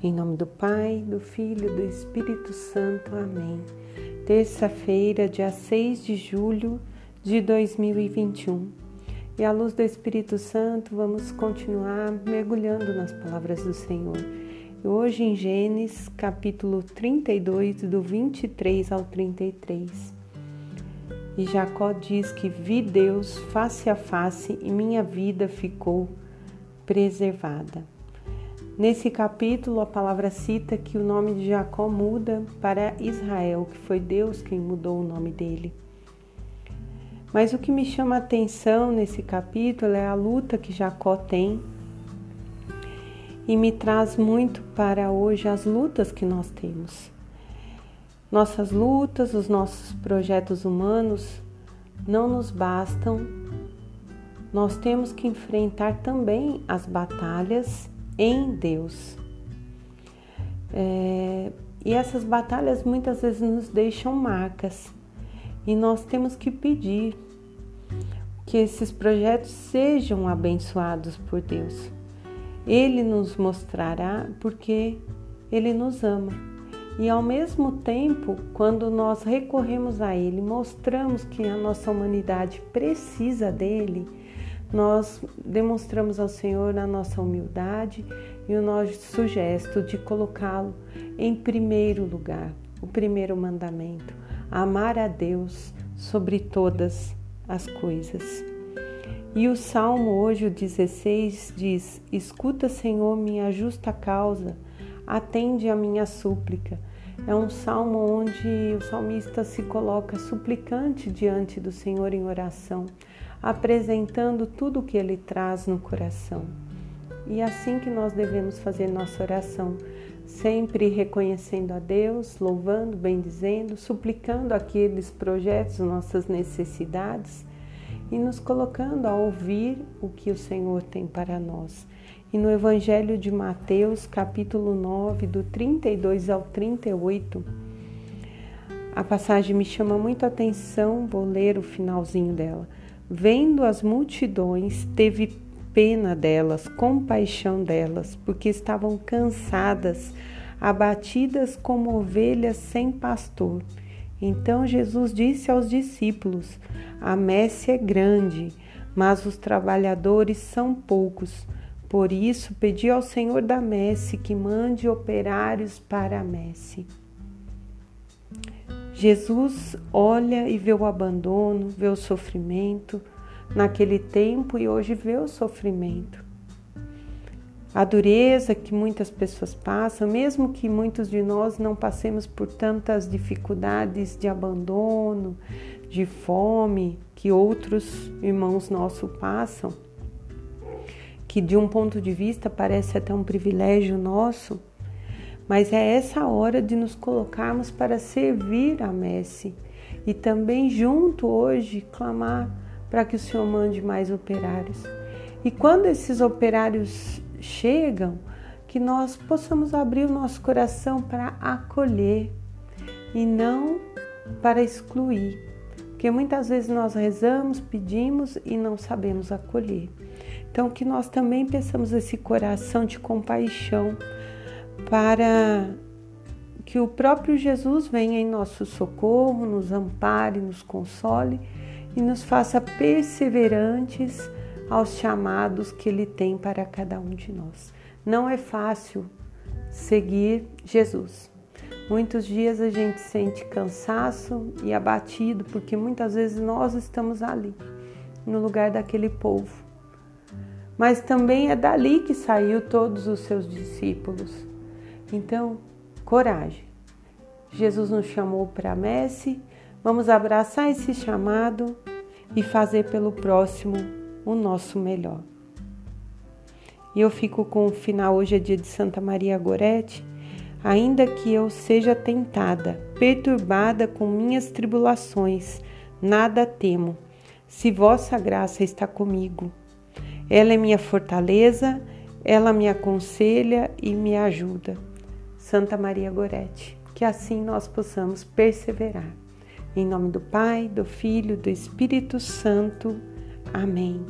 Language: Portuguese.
Em nome do Pai, do Filho e do Espírito Santo. Amém. Terça-feira, dia 6 de julho de 2021. E à luz do Espírito Santo, vamos continuar mergulhando nas palavras do Senhor. Hoje em Gênesis, capítulo 32, do 23 ao 33. E Jacó diz que vi Deus face a face e minha vida ficou preservada. Nesse capítulo, a palavra cita que o nome de Jacó muda para Israel, que foi Deus quem mudou o nome dele. Mas o que me chama a atenção nesse capítulo é a luta que Jacó tem e me traz muito para hoje as lutas que nós temos. Nossas lutas, os nossos projetos humanos não nos bastam. Nós temos que enfrentar também as batalhas em Deus. É, e essas batalhas muitas vezes nos deixam marcas e nós temos que pedir que esses projetos sejam abençoados por Deus. Ele nos mostrará porque Ele nos ama. E ao mesmo tempo, quando nós recorremos a Ele, mostramos que a nossa humanidade precisa dele, nós demonstramos ao Senhor a nossa humildade e o nosso gesto de colocá-lo em primeiro lugar, o primeiro mandamento, amar a Deus sobre todas as coisas. E o Salmo hoje, o 16, diz: Escuta, Senhor, minha justa causa, atende a minha súplica. É um salmo onde o salmista se coloca suplicante diante do Senhor em oração apresentando tudo o que ele traz no coração. E é assim que nós devemos fazer nossa oração, sempre reconhecendo a Deus, louvando, bendizendo, suplicando aqueles projetos, nossas necessidades e nos colocando a ouvir o que o Senhor tem para nós. E no Evangelho de Mateus, capítulo 9, do 32 ao 38, a passagem me chama muito a atenção, vou ler o finalzinho dela. Vendo as multidões, teve pena delas, compaixão delas, porque estavam cansadas, abatidas como ovelhas sem pastor. Então Jesus disse aos discípulos: A messe é grande, mas os trabalhadores são poucos. Por isso, pedi ao Senhor da messe que mande operários para a messe. Jesus olha e vê o abandono, vê o sofrimento naquele tempo e hoje vê o sofrimento. A dureza que muitas pessoas passam, mesmo que muitos de nós não passemos por tantas dificuldades de abandono, de fome que outros irmãos nossos passam, que de um ponto de vista parece até um privilégio nosso, mas é essa hora de nos colocarmos para servir a Messe e também junto hoje clamar para que o Senhor mande mais operários. E quando esses operários chegam, que nós possamos abrir o nosso coração para acolher e não para excluir. Porque muitas vezes nós rezamos, pedimos e não sabemos acolher. Então, que nós também pensamos esse coração de compaixão para que o próprio Jesus venha em nosso socorro, nos ampare, nos console e nos faça perseverantes aos chamados que Ele tem para cada um de nós. Não é fácil seguir Jesus. Muitos dias a gente sente cansaço e abatido porque muitas vezes nós estamos ali, no lugar daquele povo. Mas também é dali que saiu todos os seus discípulos. Então, coragem. Jesus nos chamou para a messe, vamos abraçar esse chamado e fazer pelo próximo o nosso melhor. E eu fico com o final, hoje é dia de Santa Maria Gorete, ainda que eu seja tentada, perturbada com minhas tribulações, nada temo, se vossa graça está comigo. Ela é minha fortaleza, ela me aconselha e me ajuda. Santa Maria Gorete, que assim nós possamos perseverar. Em nome do Pai, do Filho, do Espírito Santo. Amém.